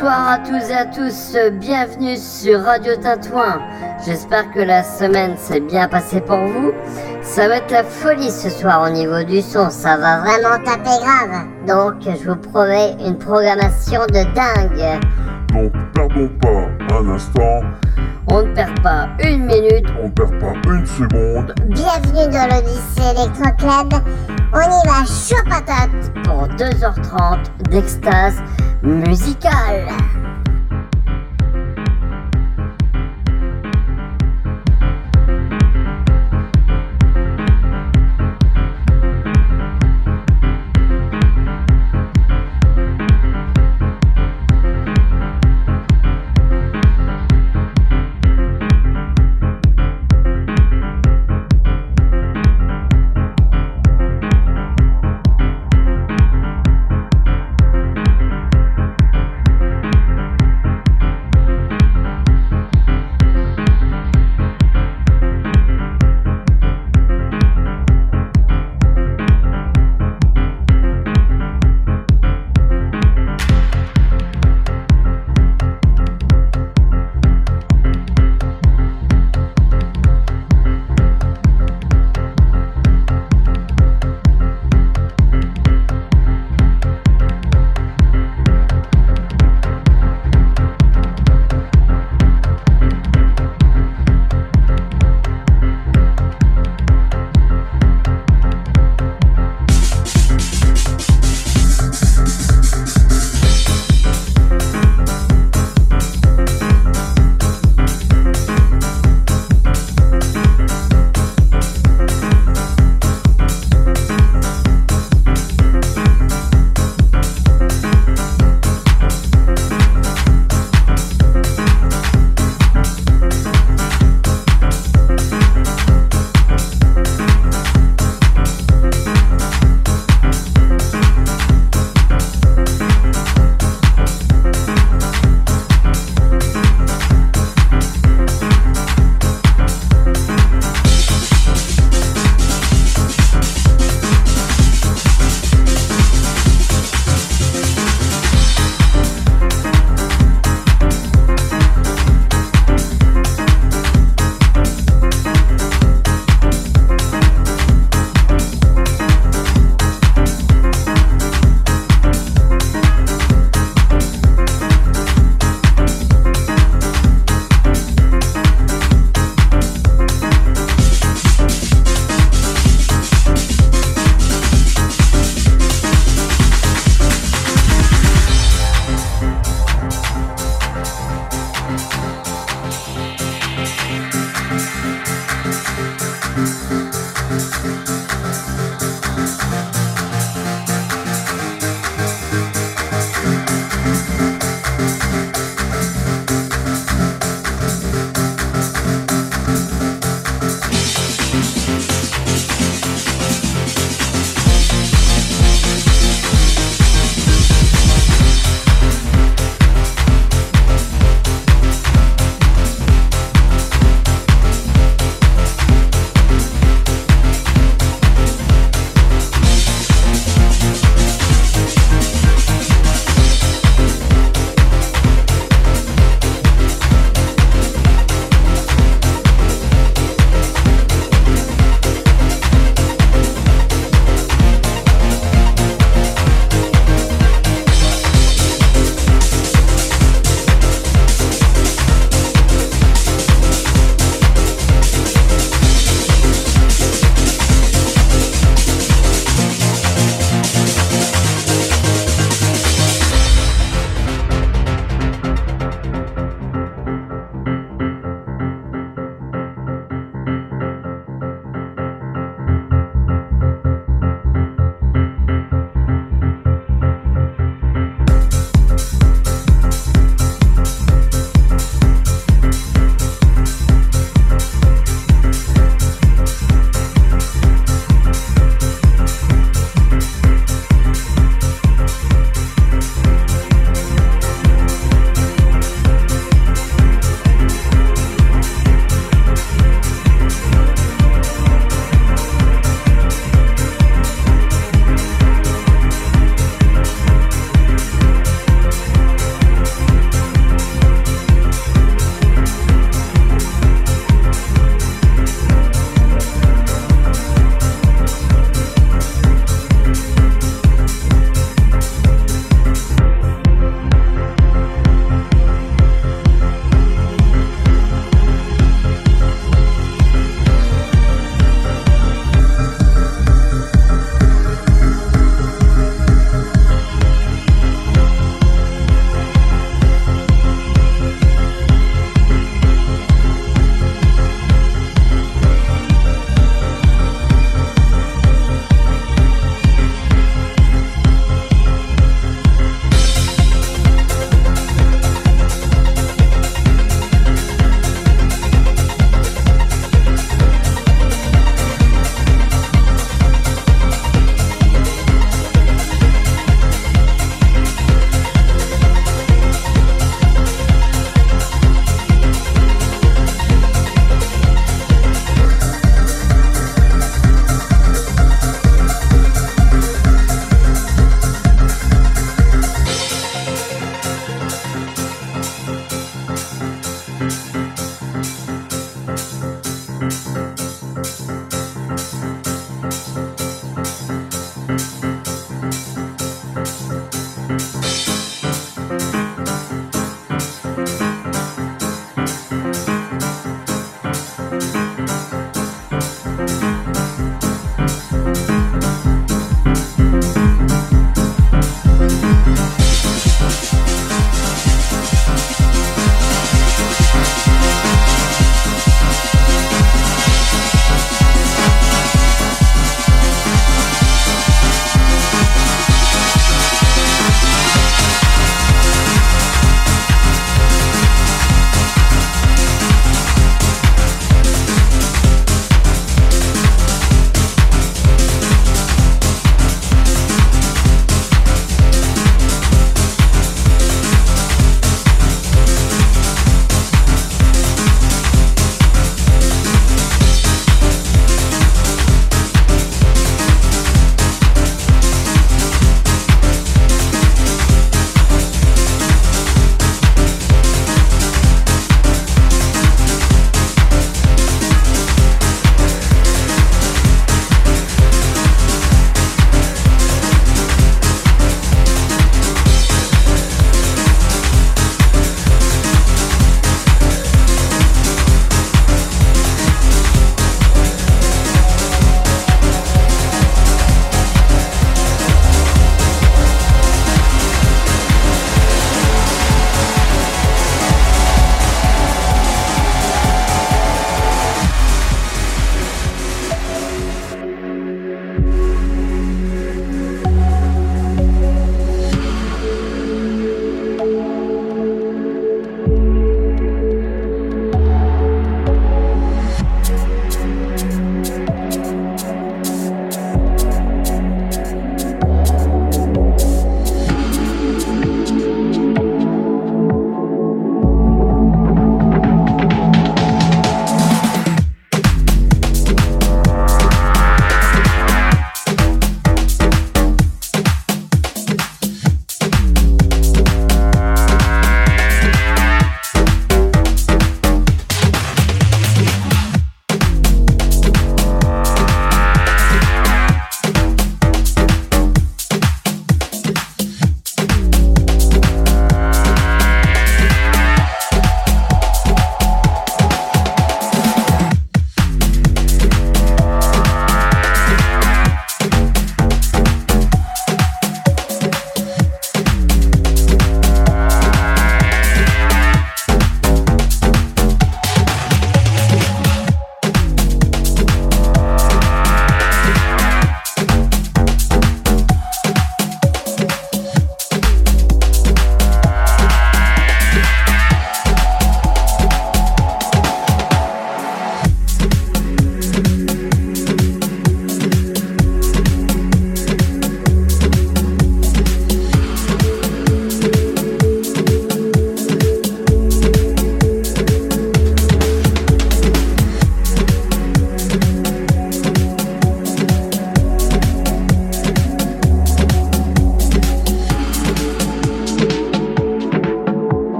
Bonsoir à tous et à tous, bienvenue sur Radio Tintouin. J'espère que la semaine s'est bien passée pour vous. Ça va être la folie ce soir au niveau du son, ça va vraiment taper grave. Donc je vous promets une programmation de dingue. Donc perdons pas un instant, On ne perd pas une minute, on perd pas une seconde. Bienvenue dans l'Odyssée Electro Club. On y va chaud patate. pour 2h30 d'extase musicale.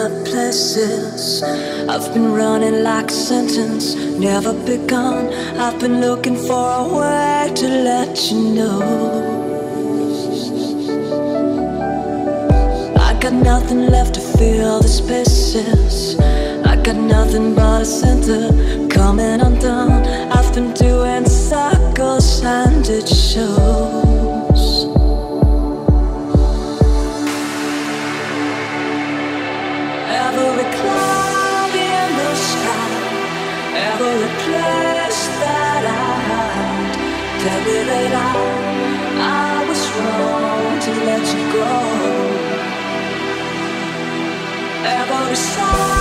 other places. I've been running like a sentence, never begun. I've been looking for a way to let you know. I got nothing left to fill the spaces. I got nothing but a center coming undone. I've been doing circles and it shows. ever saw.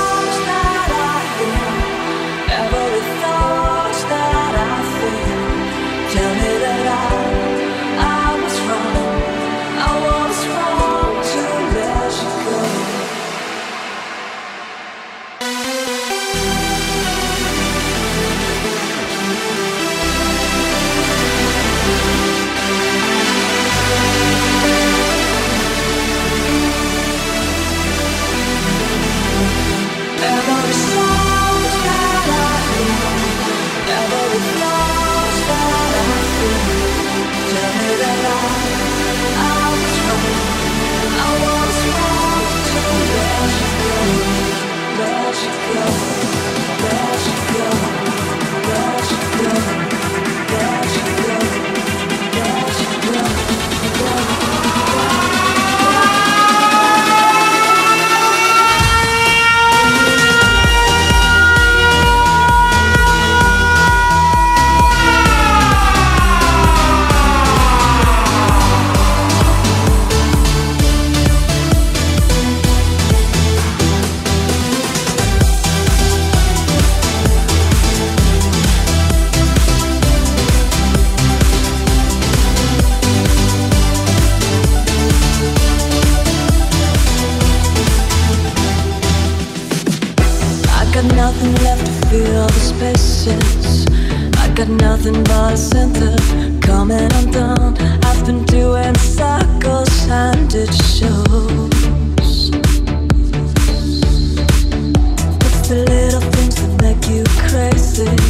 love. promises. I got nothing but a center coming undone. I've been doing circles and it shows. It's the little things that make you crazy.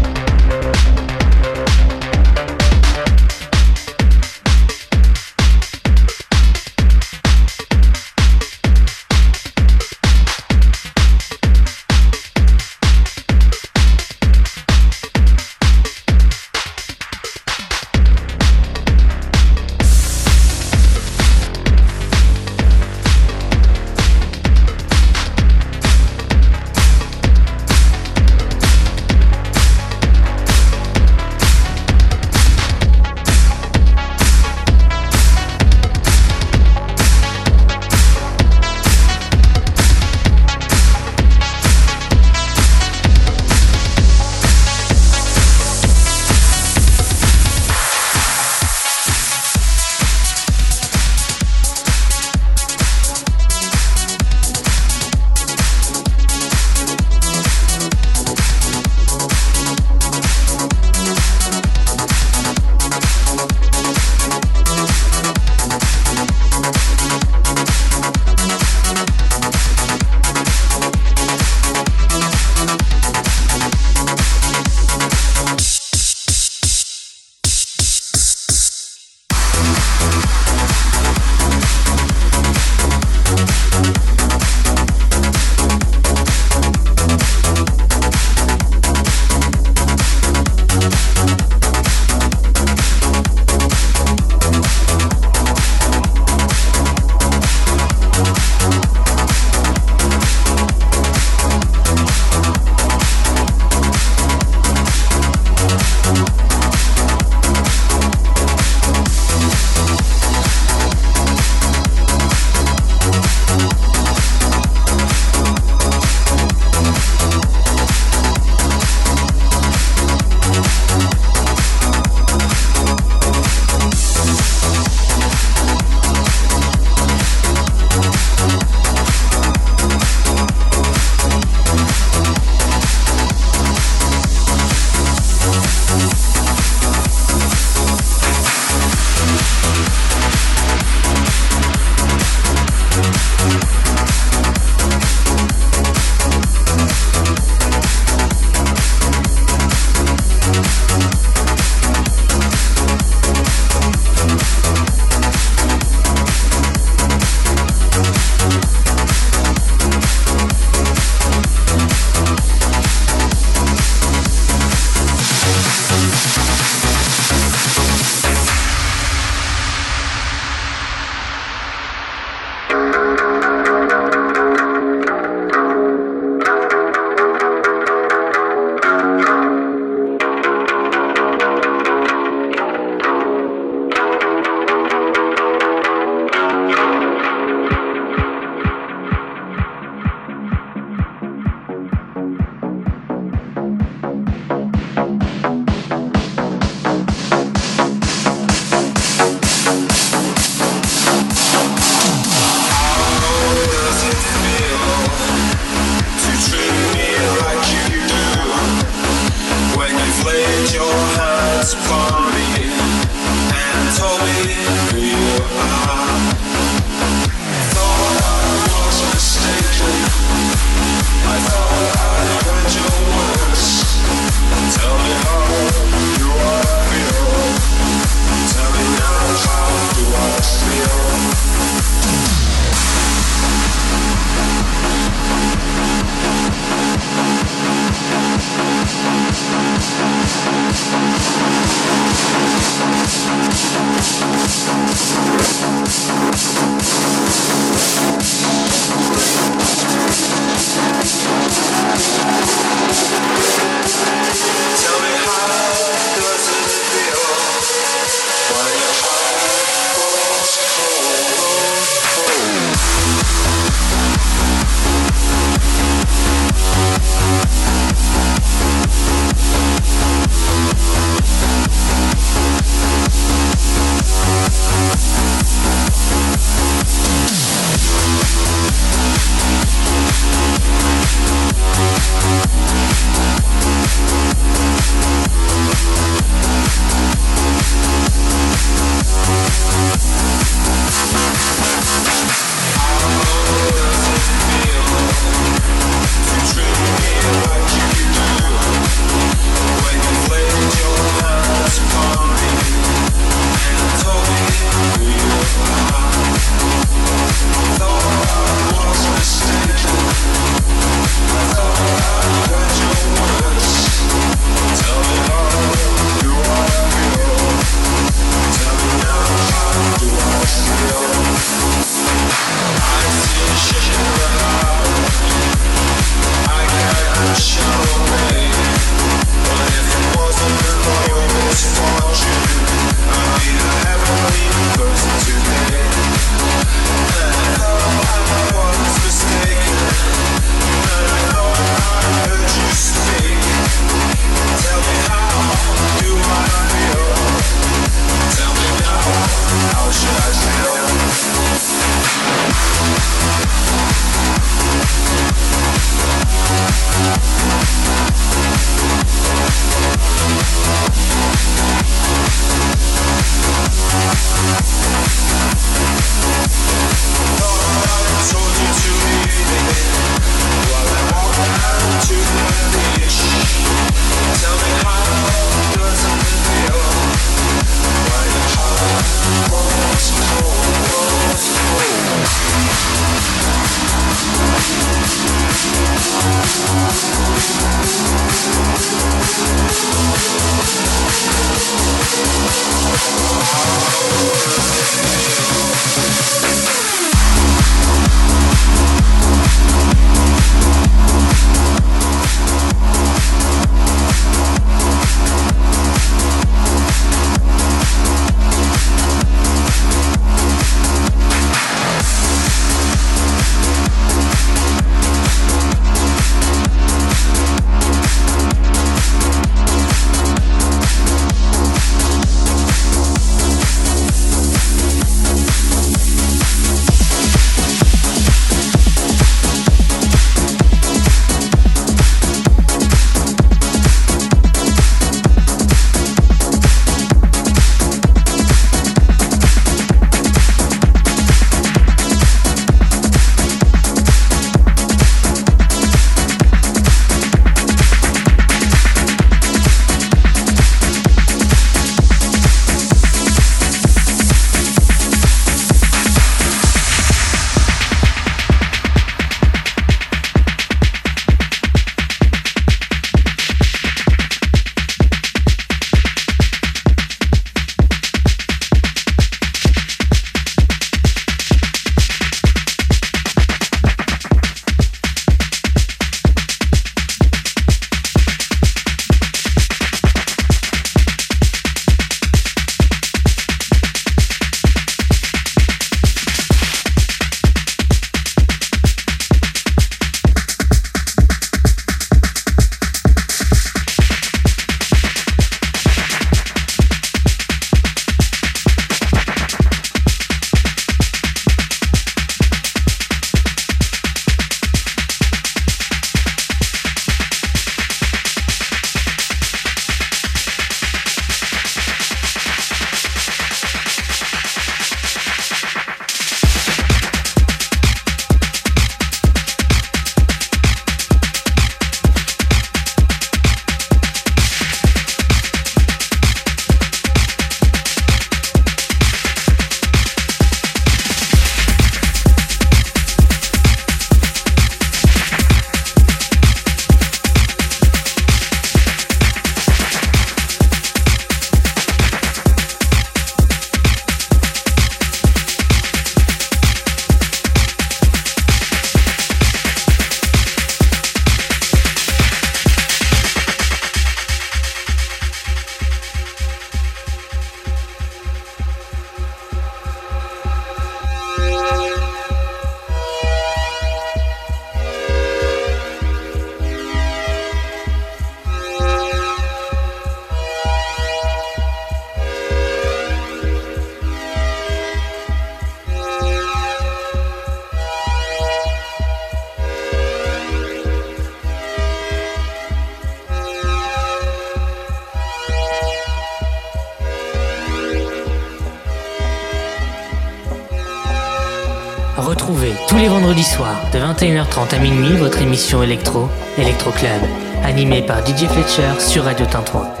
Minuit votre émission électro, Electro Club, animée par DJ Fletcher sur Radio Tintouin.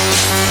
Retrouvez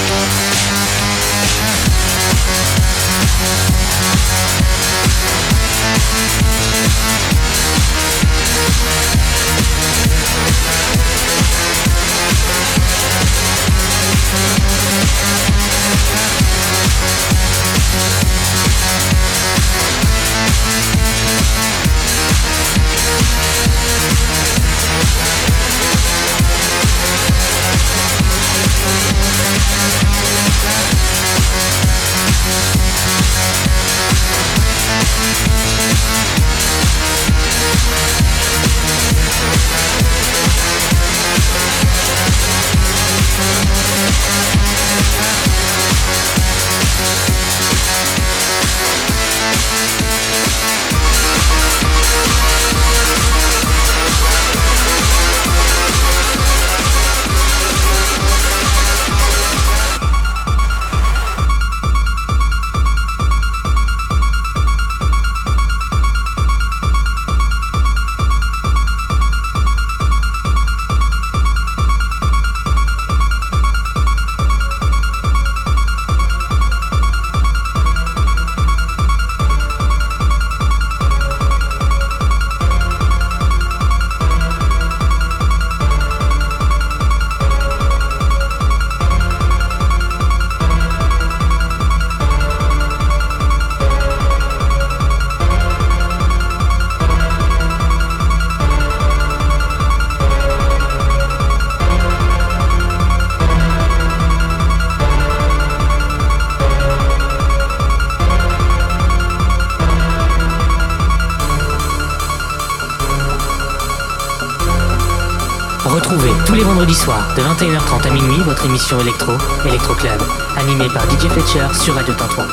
électro, Electro Club, animée par DJ Fletcher sur Radio Tintouin.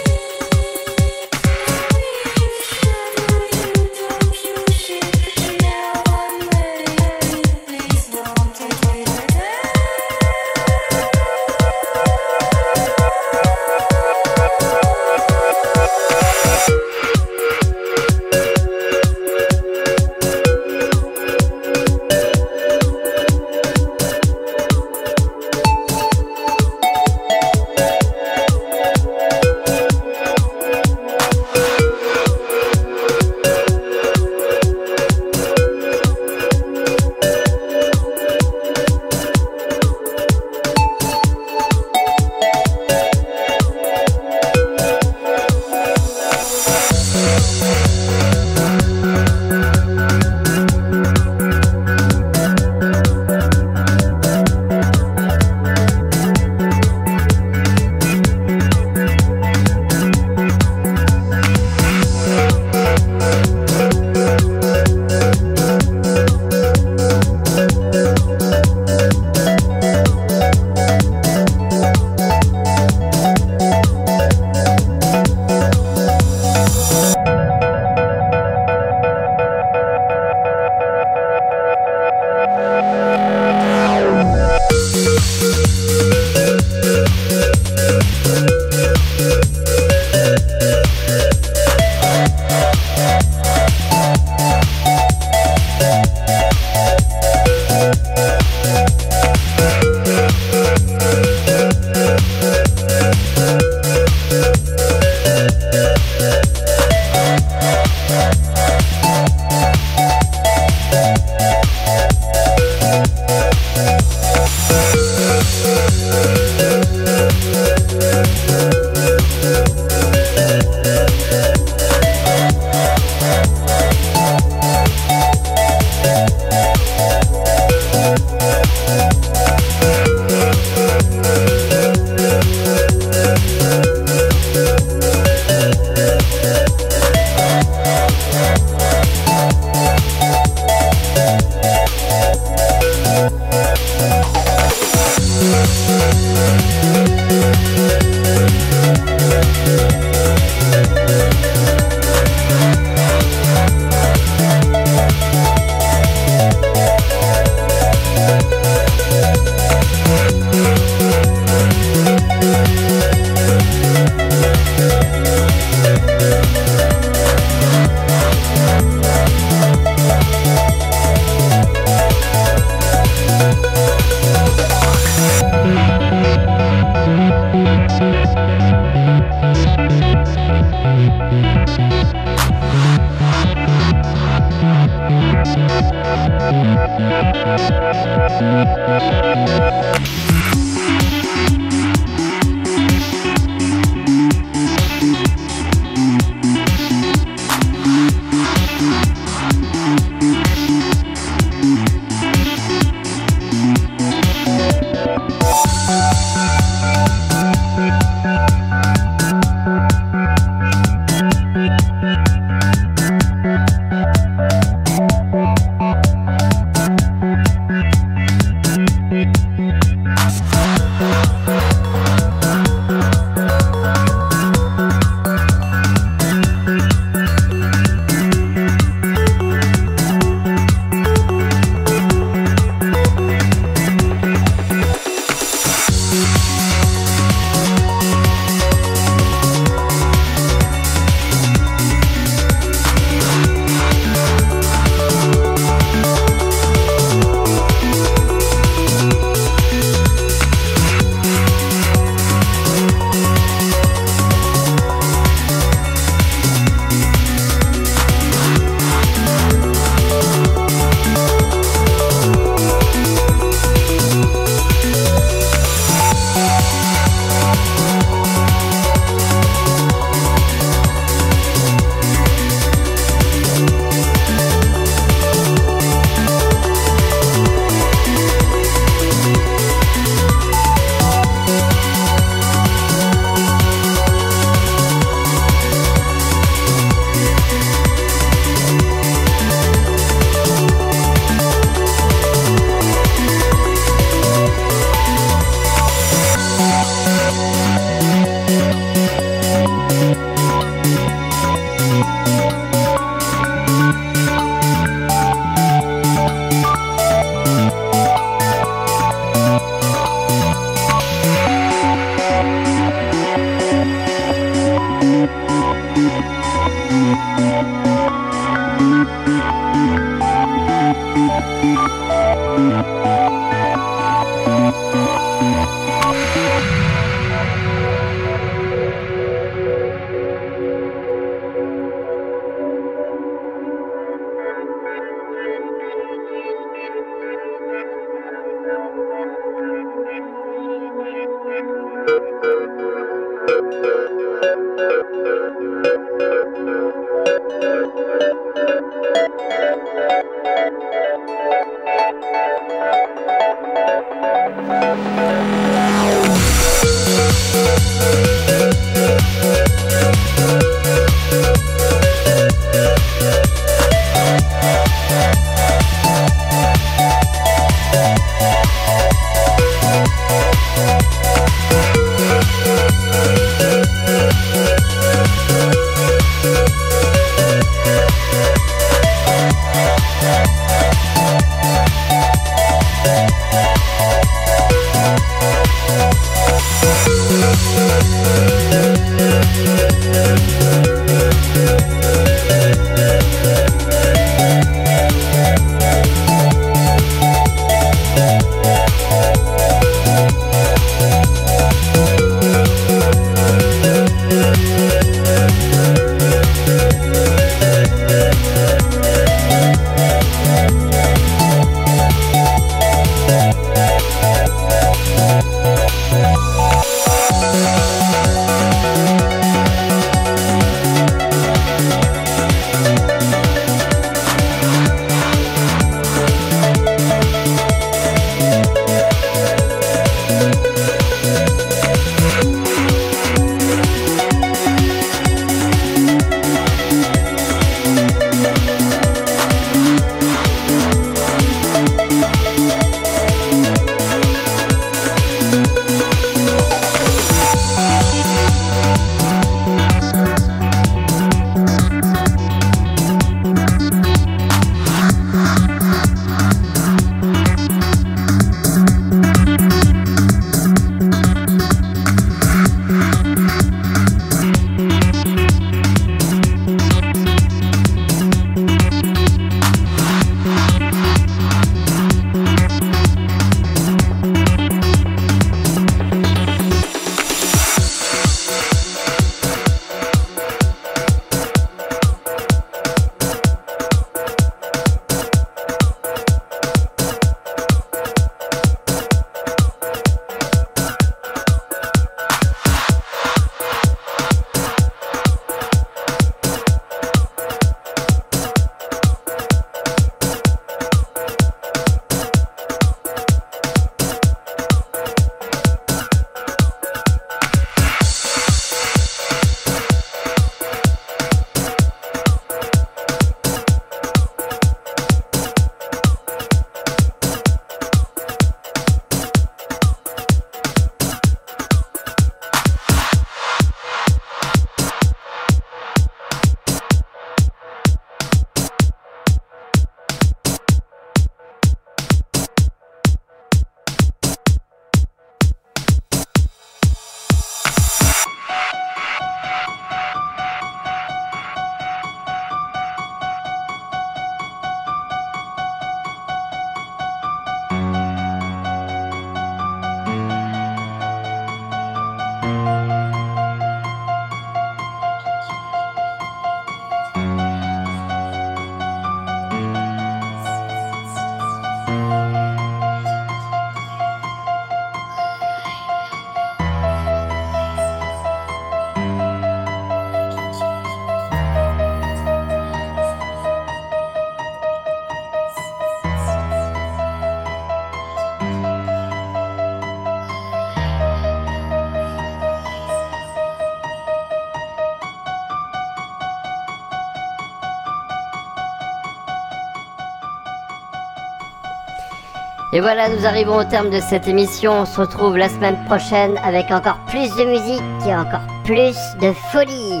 Et voilà, nous arrivons au terme de cette émission. On se retrouve la semaine prochaine avec encore plus de musique et encore plus de folie.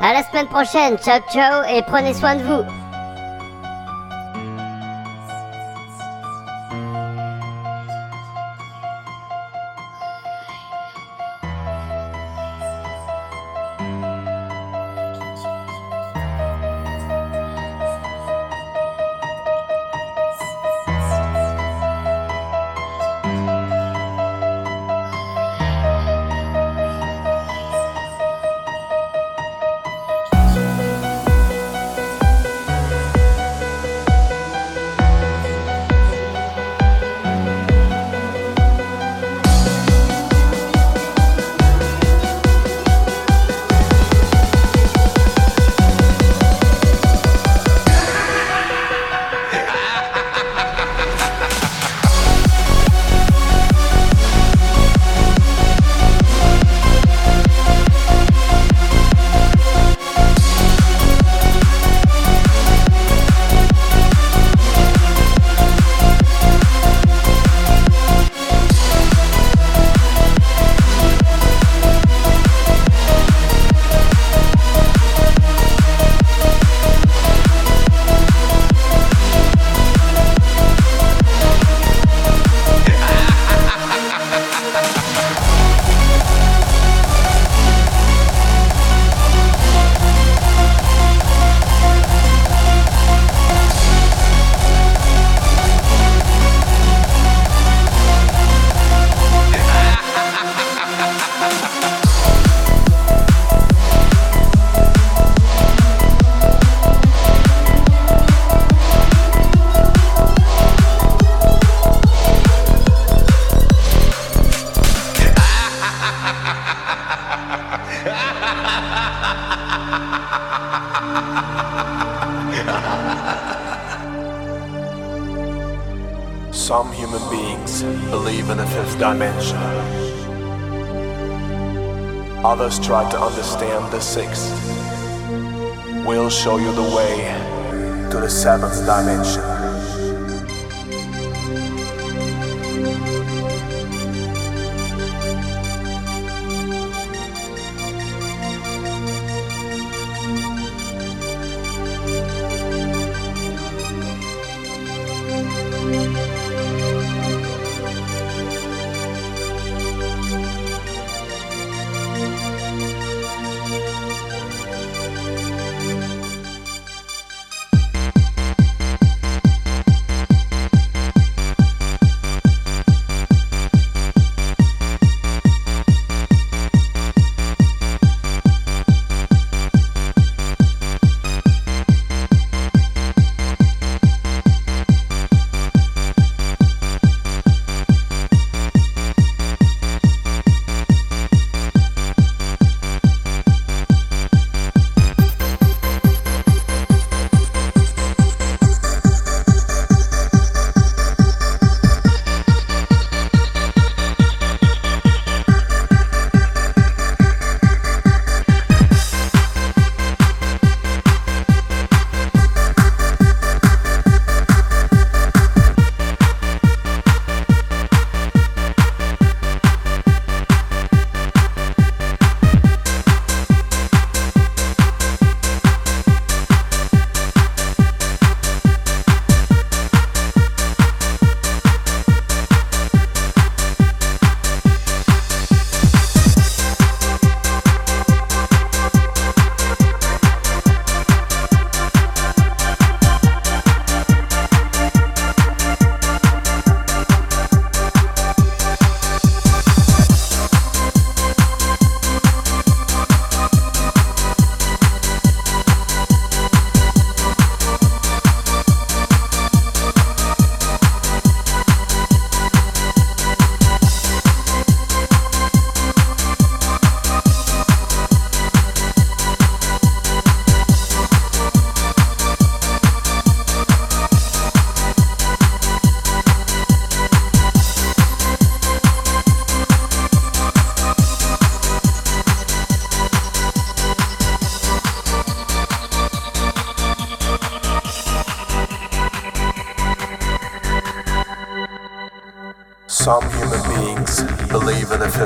À la semaine prochaine. Ciao, ciao et prenez soin de vous. The. We'll show you the way to the seventh dimension.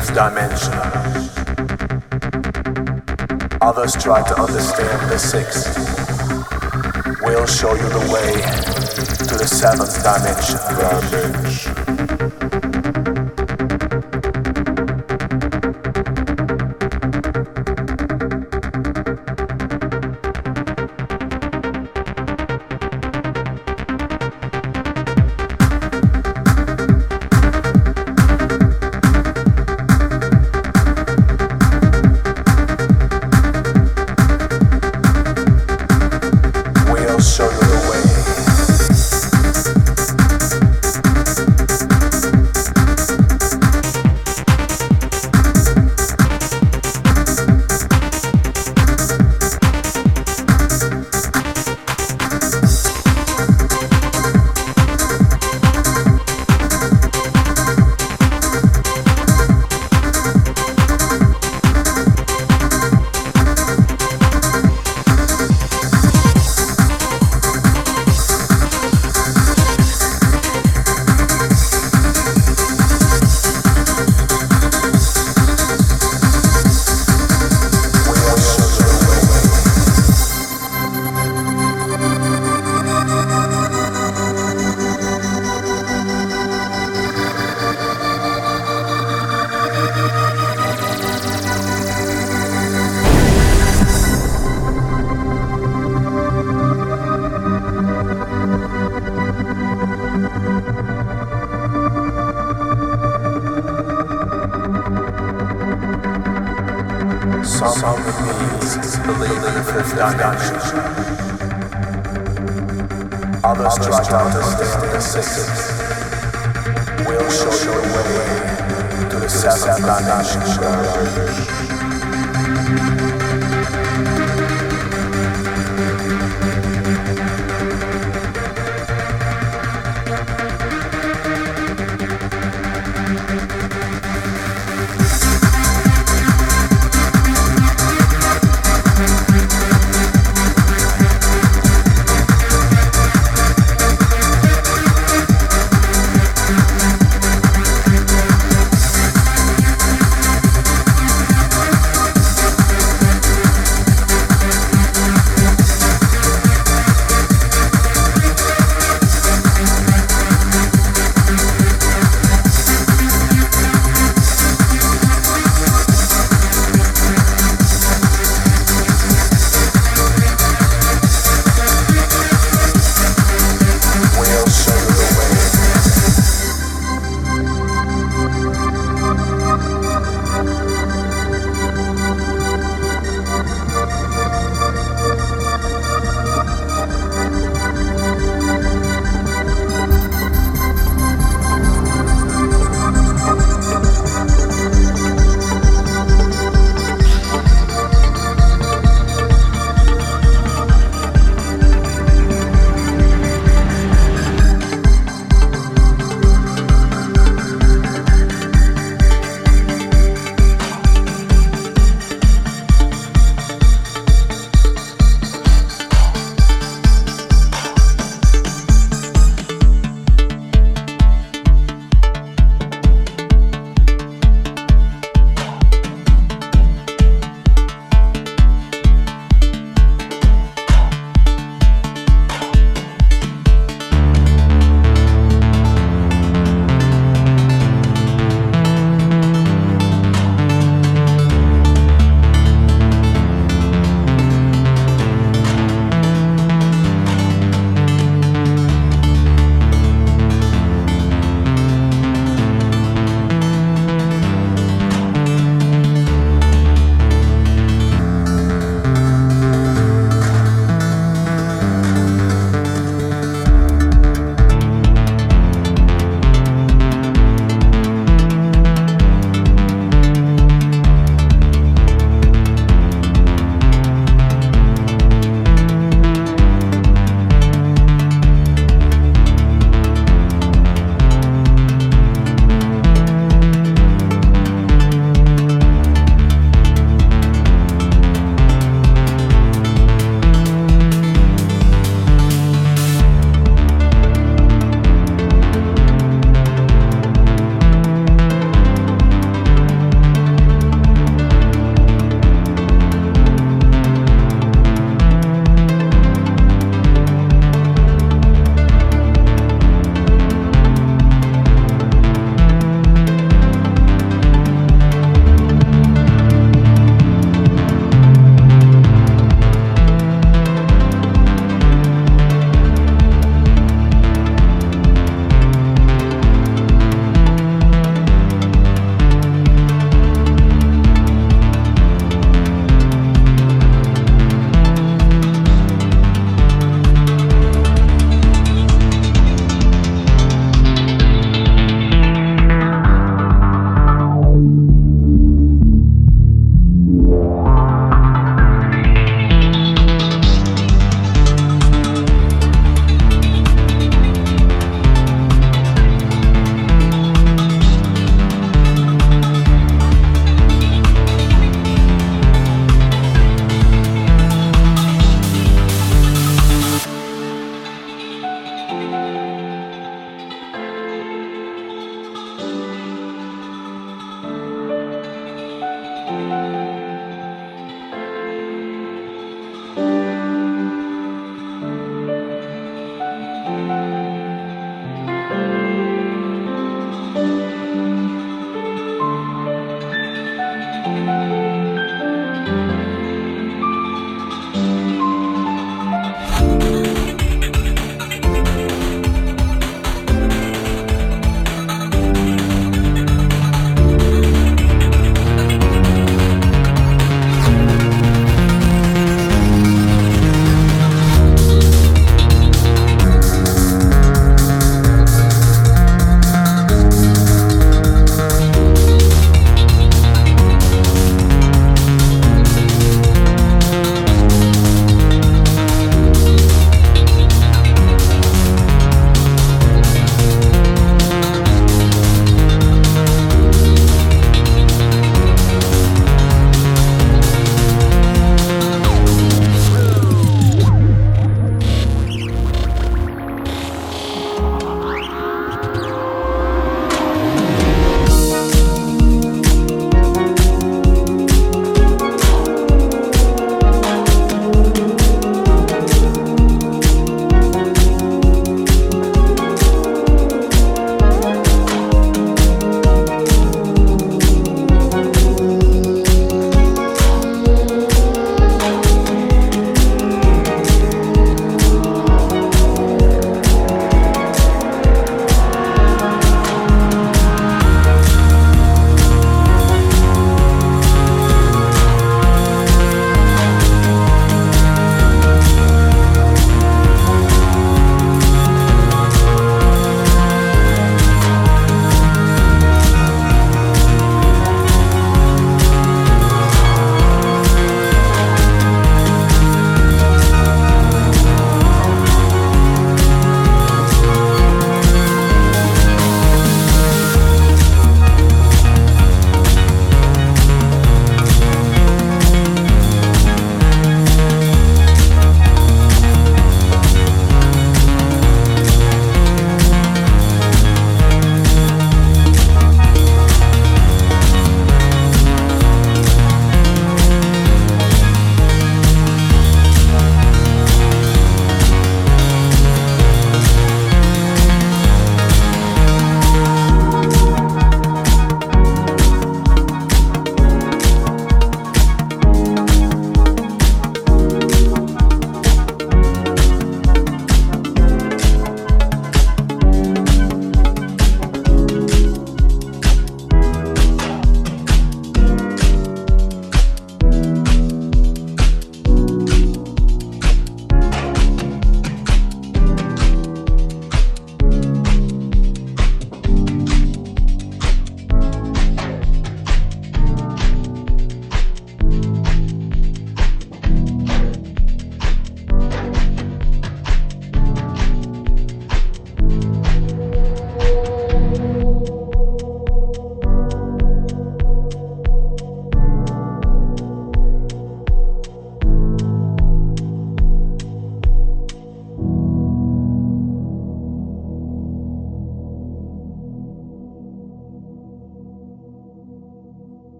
Dimension. Others try to understand the sixth. We'll show you the way to the seventh dimension. Understand